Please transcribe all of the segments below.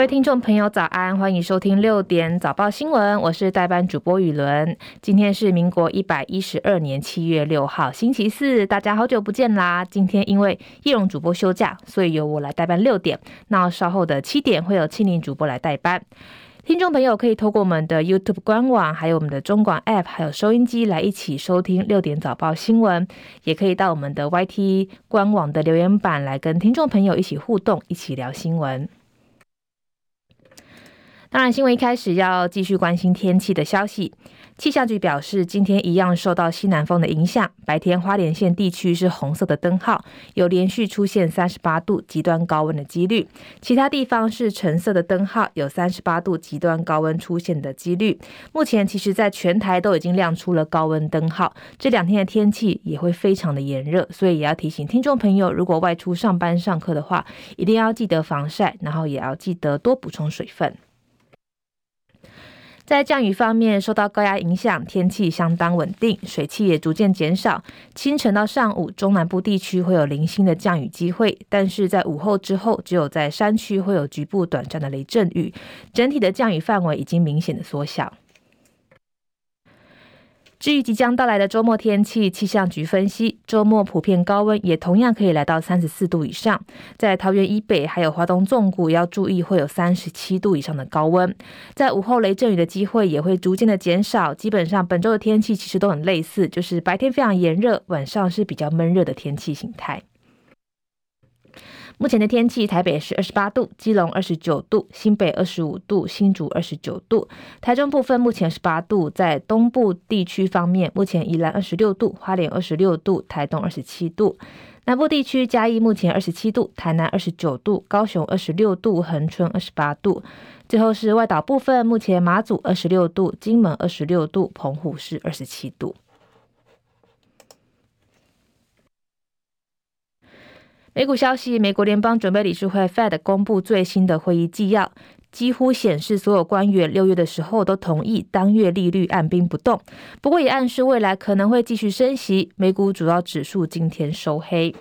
各位听众朋友，早安！欢迎收听六点早报新闻，我是代班主播雨伦。今天是民国一百一十二年七月六号，星期四，大家好久不见啦！今天因为叶蓉主播休假，所以由我来代班六点。那稍后的七点会有庆玲主播来代班。听众朋友可以透过我们的 YouTube 官网，还有我们的中广 App，还有收音机来一起收听六点早报新闻。也可以到我们的 YT 官网的留言板来跟听众朋友一起互动，一起聊新闻。当然，新闻一开始要继续关心天气的消息。气象局表示，今天一样受到西南风的影响，白天花莲县地区是红色的灯号，有连续出现三十八度极端高温的几率；其他地方是橙色的灯号，有三十八度极端高温出现的几率。目前，其实在全台都已经亮出了高温灯号，这两天的天气也会非常的炎热，所以也要提醒听众朋友，如果外出上班上课的话，一定要记得防晒，然后也要记得多补充水分。在降雨方面，受到高压影响，天气相当稳定，水汽也逐渐减少。清晨到上午，中南部地区会有零星的降雨机会，但是在午后之后，只有在山区会有局部短暂的雷阵雨。整体的降雨范围已经明显的缩小。至于即将到来的周末天气，气象局分析，周末普遍高温，也同样可以来到三十四度以上。在桃园以北，还有华东纵谷，要注意会有三十七度以上的高温。在午后雷阵雨的机会也会逐渐的减少。基本上本周的天气其实都很类似，就是白天非常炎热，晚上是比较闷热的天气形态。目前的天气，台北是二十八度，基隆二十九度，新北二十五度，新竹二十九度。台中部分目前十八度，在东部地区方面，目前宜兰二十六度，花莲二十六度，台东二十七度。南部地区嘉义目前二十七度，台南二十九度，高雄二十六度，恒春二十八度。最后是外岛部分，目前马祖二十六度，金门二十六度，澎湖是二十七度。美股消息：美国联邦准备理事会 Fed 公布最新的会议纪要，几乎显示所有官员六月的时候都同意当月利率按兵不动，不过也暗示未来可能会继续升息。美股主要指数今天收黑，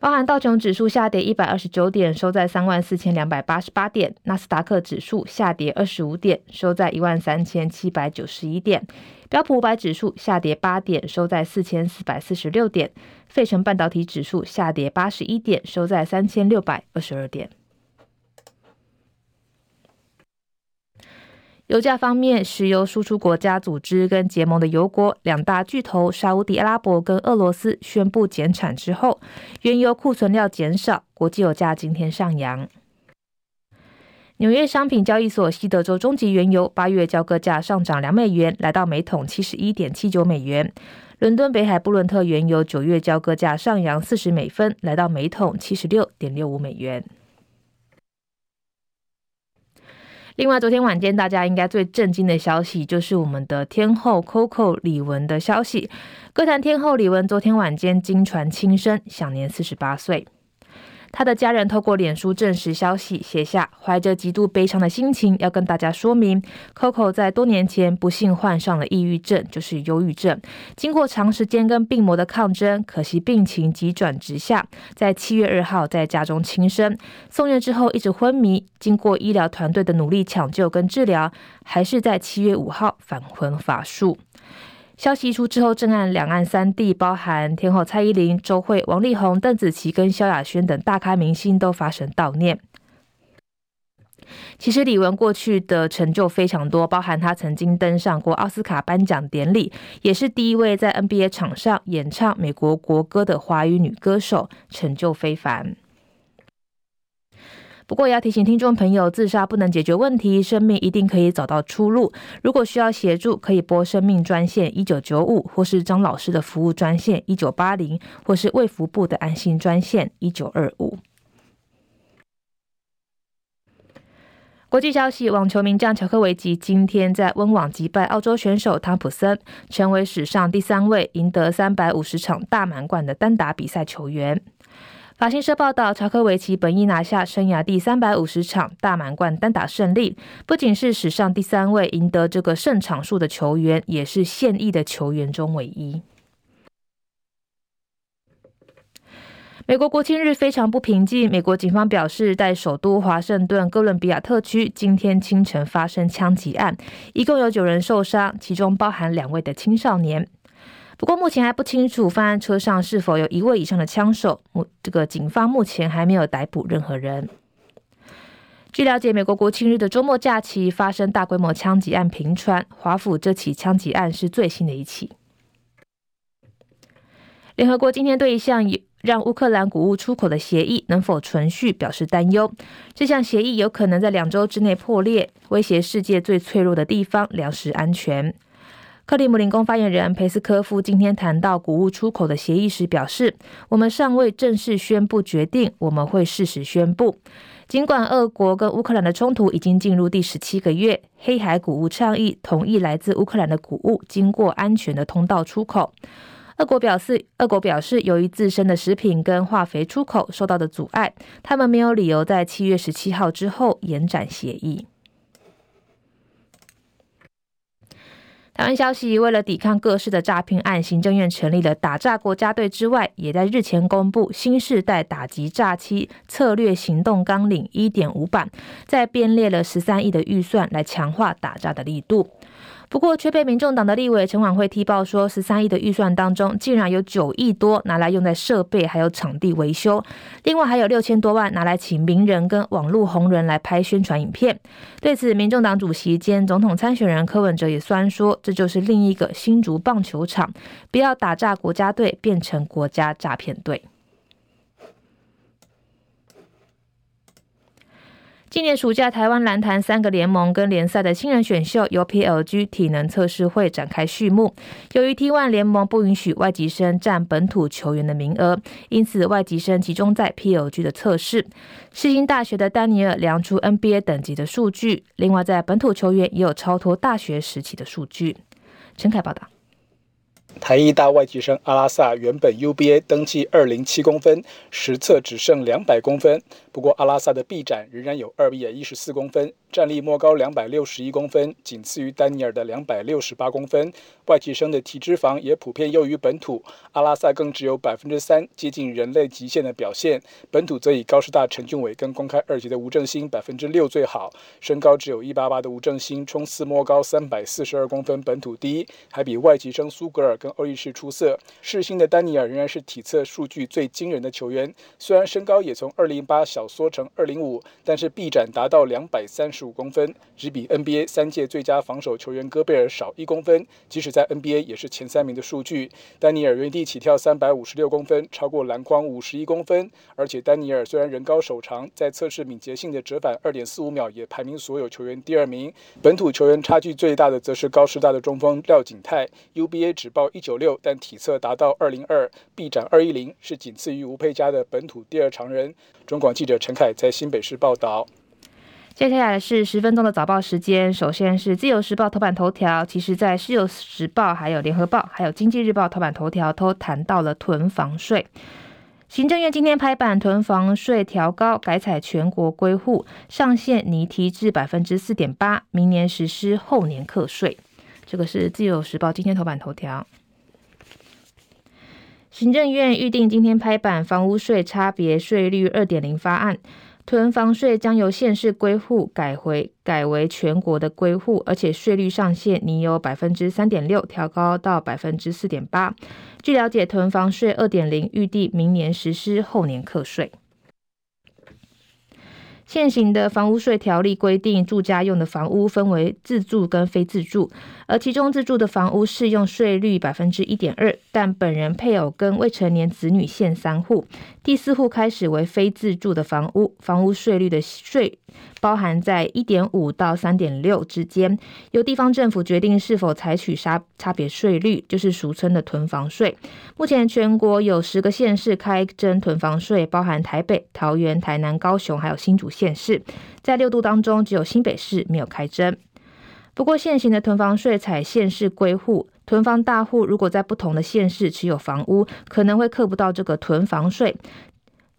包含道琼指数下跌一百二十九点，收在三万四千两百八十八点；纳斯达克指数下跌二十五点，收在一万三千七百九十一点。标普五百指数下跌八点，收在四千四百四十六点；费城半导体指数下跌八十一点，收在三千六百二十二点。油价方面，石油输出国家组织跟结盟的油国两大巨头沙乌地阿拉伯跟俄罗斯宣布减产之后，原油库存量减少，国际油价今天上扬。纽约商品交易所西德州中级原油八月交割价上涨两美元，来到每桶七十一点七九美元。伦敦北海布伦特原油九月交割价上扬四十美分，来到每桶七十六点六五美元。另外，昨天晚间大家应该最震惊的消息，就是我们的天后 Coco 李玟的消息。歌坛天后李玟昨天晚间惊传轻生，享年四十八岁。他的家人透过脸书证实消息，写下怀着极度悲伤的心情，要跟大家说明，Coco 在多年前不幸患上了抑郁症，就是忧郁症。经过长时间跟病魔的抗争，可惜病情急转直下，在七月二号在家中轻生。送院之后一直昏迷，经过医疗团队的努力抢救跟治疗，还是在七月五号返魂乏术。消息一出之后，震撼两岸三地，包含天后蔡依林、周蕙、王力宏、邓紫棋跟萧亚轩等大咖明星都发声悼念。其实李玟过去的成就非常多，包含她曾经登上过奥斯卡颁奖典礼，也是第一位在 NBA 场上演唱美国国歌的华语女歌手，成就非凡。不过也要提醒听众朋友，自杀不能解决问题，生命一定可以找到出路。如果需要协助，可以拨生命专线一九九五，或是张老师的服务专线一九八零，或是卫福部的安心专线一九二五。国际消息：网球名将乔科维奇今天在温网击败澳洲选手汤普森，成为史上第三位赢得三百五十场大满贯的单打比赛球员。法新社报道，查科维奇本意拿下生涯第三百五十场大满贯单打胜利，不仅是史上第三位赢得这个胜场数的球员，也是现役的球员中唯一。美国国庆日非常不平静。美国警方表示，在首都华盛顿哥伦比亚特区，今天清晨发生枪击案，一共有九人受伤，其中包含两位的青少年。不过，目前还不清楚犯案车上是否有一位以上的枪手。目这个警方目前还没有逮捕任何人。据了解，美国国庆日的周末假期发生大规模枪击案频传，华府这起枪击案是最新的一起。联合国今天对一项让乌克兰谷物出口的协议能否存续表示担忧。这项协议有可能在两周之内破裂，威胁世界最脆弱的地方——粮食安全。克里姆林宫发言人佩斯科夫今天谈到谷物出口的协议时表示：“我们尚未正式宣布决定，我们会适时宣布。尽管俄国跟乌克兰的冲突已经进入第十七个月，黑海谷物倡议同意来自乌克兰的谷物经过安全的通道出口。”俄国表示，俄国表示，由于自身的食品跟化肥出口受到的阻碍，他们没有理由在七月十七号之后延展协议。台湾消息，为了抵抗各式的诈骗案，行政院成立了打诈国家队之外，也在日前公布新世代打击诈欺策略行动纲领一点五版，在编列了十三亿的预算来强化打诈的力度。不过，却被民众党的立委陈琬惠踢爆说，十三亿的预算当中，竟然有九亿多拿来用在设备还有场地维修，另外还有六千多万拿来请名人跟网络红人来拍宣传影片。对此，民众党主席兼总统参选人柯文哲也酸说，这就是另一个新竹棒球场，不要打诈国家队，变成国家诈骗队。今年暑假，台湾篮坛三个联盟跟联赛的新人选秀由 PLG 体能测试会展开序幕。由于 T1 联盟不允许外籍生占本土球员的名额，因此外籍生集中在 PLG 的测试。世新大学的丹尼尔量出 NBA 等级的数据，另外在本土球员也有超脱大学时期的数据。陈凯报道。台艺大外籍生阿拉萨原本 UBA 登记二零七公分，实测只剩两百公分。不过阿拉萨的臂展仍然有二百一十四公分，站立摸高两百六十一公分，仅次于丹尼尔的两百六十八公分。外籍生的体脂肪也普遍优于本土，阿拉萨更只有百分之三，接近人类极限的表现。本土则以高师大陈俊伟跟公开二级的吴正兴百分之六最好。身高只有一八八的吴正兴冲刺摸高三百四十二公分，本土第一，还比外籍生苏格尔跟欧力士出色，世新的丹尼尔仍然是体测数据最惊人的球员。虽然身高也从二零八小缩成二零五，但是臂展达到两百三十十五公分，只比 NBA 三届最佳防守球员戈贝尔少一公分。即使在 NBA 也是前三名的数据。丹尼尔原地起跳三百五十六公分，超过篮筐五十一公分。而且丹尼尔虽然人高手长，在测试敏捷性的折返二点四五秒也排名所有球员第二名。本土球员差距最大的则是高师大的中锋廖景泰，UBA 只报一九六，但体测达到二零二，臂展二一零，是仅次于吴佩嘉的本土第二长人。中广记者陈凯在新北市报道。接下来是十分钟的早报时间。首先是自由时报头版头条，其实在自由时报、还有联合报、还有经济日报头版头条都谈到了囤房税。行政院今天拍板，囤房税调高，改采全国归户，上限拟提至百分之四点八，明年实施，后年课税。这个是自由时报今天头版头条。行政院预定今天拍板房屋税差别税率二点零方案。囤房税将由县市归户改回改为全国的归户，而且税率上限拟由百分之三点六调高到百分之四点八。据了解，囤房税二点零预计明年实施，后年课税。现行的房屋税条例规定，住家用的房屋分为自住跟非自住，而其中自住的房屋适用税率百分之一点二，但本人、配偶跟未成年子女限三户，第四户开始为非自住的房屋，房屋税率的税。包含在一点五到三点六之间，由地方政府决定是否采取差差别税率，就是俗称的囤房税。目前全国有十个县市开征囤房税，包含台北、桃园、台南、高雄，还有新竹县市。在六都当中，只有新北市没有开征。不过，现行的囤房税采县市归户，囤房大户如果在不同的县市持有房屋，可能会课不到这个囤房税。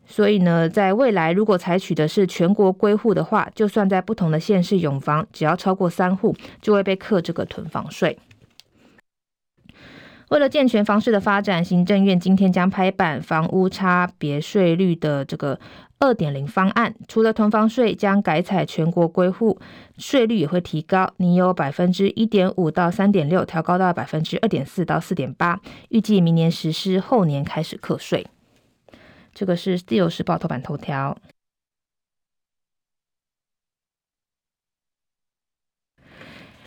所以呢，在未来如果采取的是全国归户的话，就算在不同的县市拥房，只要超过三户，就会被课这个囤房税。为了健全房市的发展，行政院今天将拍板房屋差别税率的这个二点零方案，除了囤房税将改采全国归户，税率也会提高，你有百分之一点五到三点六，调高到百分之二点四到四点八，预计明年实施，后年开始课税。这个是自由时报头版头条。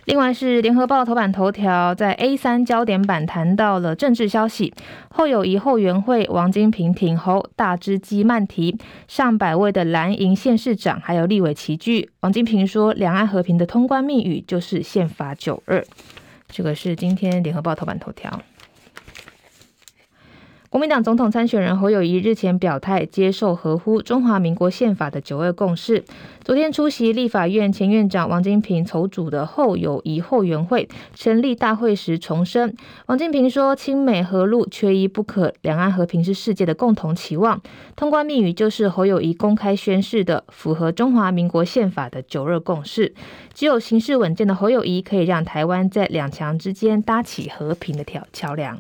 另外是联合报头版头条，在 A 三焦点版谈到了政治消息，后友谊后援会王金平挺侯，大只鸡曼提，上百位的蓝营县市长还有立委齐聚。王金平说，两岸和平的通关密语就是宪法九二。这个是今天联合报头版头条。国民党总统参选人侯友宜日前表态，接受合乎中华民国宪法的九二共识。昨天出席立法院前院长王金平筹组的侯友宜后援会成立大会时重申，王金平说：“亲美和陆缺一不可，两岸和平是世界的共同期望。通关密语就是侯友宜公开宣示的，符合中华民国宪法的九二共识。只有行事稳健的侯友宜，可以让台湾在两强之间搭起和平的桥桥梁。”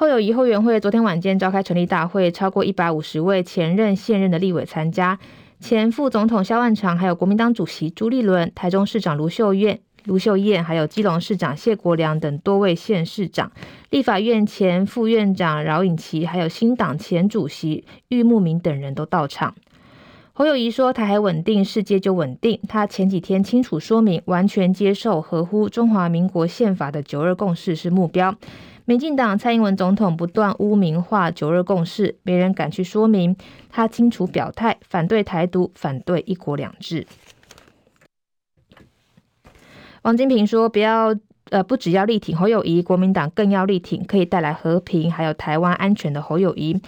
侯友宜后援会昨天晚间召开成立大会，超过一百五十位前任现任的立委参加，前副总统萧万长，还有国民党主席朱立伦、台中市长卢秀燕、卢秀燕，还有基隆市长谢国良等多位县市长，立法院前副院长饶颖琪，还有新党前主席郁慕明等人都到场。侯友宜说：“台海稳定，世界就稳定。”他前几天清楚说明，完全接受合乎中华民国宪法的九二共识是目标。民进党蔡英文总统不断污名化九二共识，没人敢去说明。他清楚表态，反对台独，反对一国两制。王金平说：“不要，呃，不只要力挺侯友宜，国民党更要力挺可以带来和平还有台湾安全的侯友宜。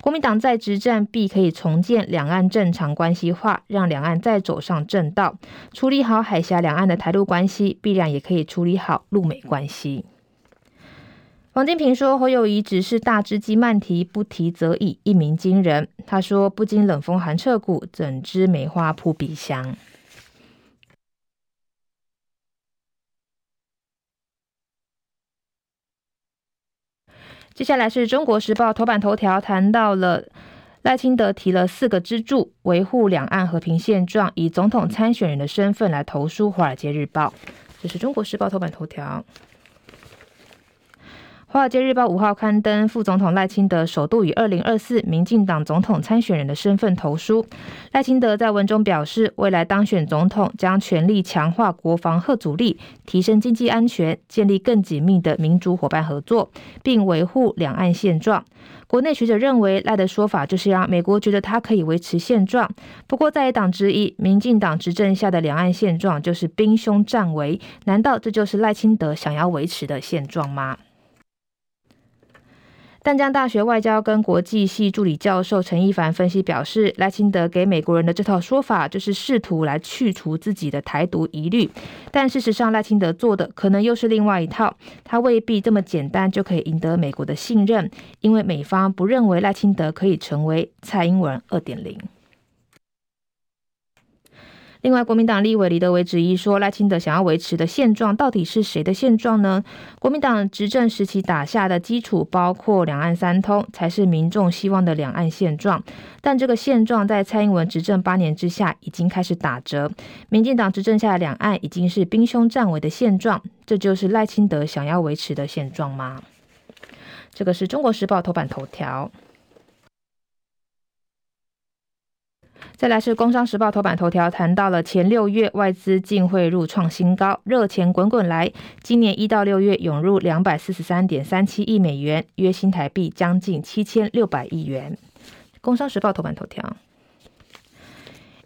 国民党在执政必可以重建两岸正常关系化，让两岸再走上正道。处理好海峡两岸的台陆关系，必然也可以处理好陆美关系。”王金平说：“侯友宜只是大只鸡慢提，不提则已，一鸣惊人。”他说：“不经冷风寒彻骨，怎知梅花扑鼻香？”接下来是中国时报头版头条，谈到了赖清德提了四个支柱，维护两岸和平现状，以总统参选人的身份来投书《华尔街日报》。这是中国时报头版头条。《华尔街日报》五号刊登，副总统赖清德首度以二零二四民进党总统参选人的身份投书。赖清德在文中表示，未来当选总统将全力强化国防和阻力，提升经济安全，建立更紧密的民主伙伴合作，并维护两岸现状。国内学者认为，赖的说法就是让美国觉得他可以维持现状。不过，在野党之一，民进党执政下的两岸现状就是兵凶战危，难道这就是赖清德想要维持的现状吗？淡江大学外交跟国际系助理教授陈一凡分析表示，赖清德给美国人的这套说法，就是试图来去除自己的台独疑虑。但事实上，赖清德做的可能又是另外一套，他未必这么简单就可以赢得美国的信任，因为美方不认为赖清德可以成为蔡英文二点零。另外，国民党立委李德维质疑说，赖清德想要维持的现状到底是谁的现状呢？国民党执政时期打下的基础，包括两岸三通，才是民众希望的两岸现状。但这个现状在蔡英文执政八年之下，已经开始打折。民进党执政下的两岸已经是兵凶战危的现状，这就是赖清德想要维持的现状吗？这个是中国时报头版头条。再来是《工商时报》头版头条，谈到了前六月外资净汇入创新高，热钱滚滚来。今年一到六月涌入两百四十三点三七亿美元，约新台币将近七千六百亿元。《工商时报》头版头条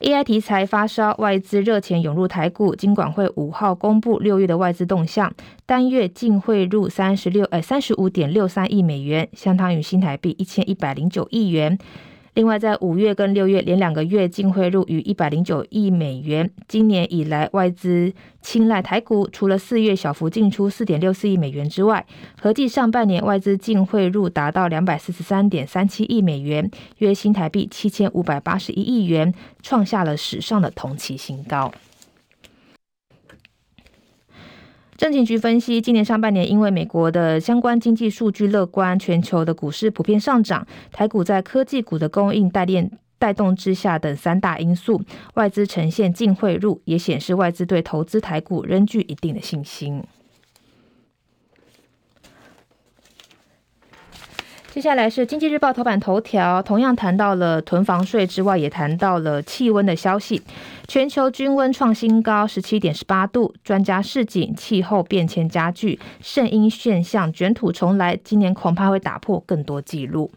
，AI 题材发烧，外资热钱涌入台股。金管会五号公布六月的外资动向，单月净汇入三十六呃三十五点六三亿美元，相当于新台币一千一百零九亿元。另外，在五月跟六月连两个月净汇入逾一百零九亿美元。今年以来，外资青睐台股，除了四月小幅进出四点六四亿美元之外，合计上半年外资净汇入达到两百四十三点三七亿美元，约新台币七千五百八十一亿元，创下了史上的同期新高。政情局分析，今年上半年因为美国的相关经济数据乐观，全球的股市普遍上涨，台股在科技股的供应带链带动之下等三大因素，外资呈现净汇入，也显示外资对投资台股仍具一定的信心。接下来是经济日报头版头条，同样谈到了囤房税之外，也谈到了气温的消息。全球均温创新高，十七点十八度。专家示警，气候变迁加剧，圣婴现象卷土重来，今年恐怕会打破更多纪录。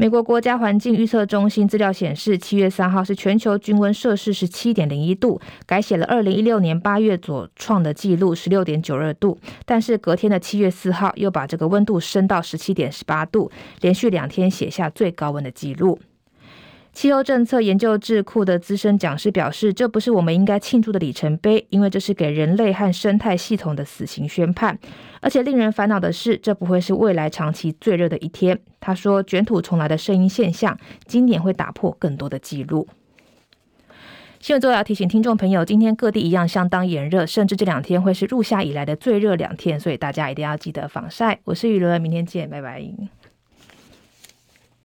美国国家环境预测中心资料显示，七月三号是全球均温摄氏十七点零一度，改写了二零一六年八月所创的纪录十六点九二度。但是隔天的七月四号又把这个温度升到十七点十八度，连续两天写下最高温的纪录。气候政策研究智库的资深讲师表示，这不是我们应该庆祝的里程碑，因为这是给人类和生态系统的死刑宣判。而且令人烦恼的是，这不会是未来长期最热的一天。他说，卷土重来的声音现象，今年会打破更多的记录。新闻最后要提醒听众朋友，今天各地一样相当炎热，甚至这两天会是入夏以来的最热两天，所以大家一定要记得防晒。我是雨伦，明天见，拜拜。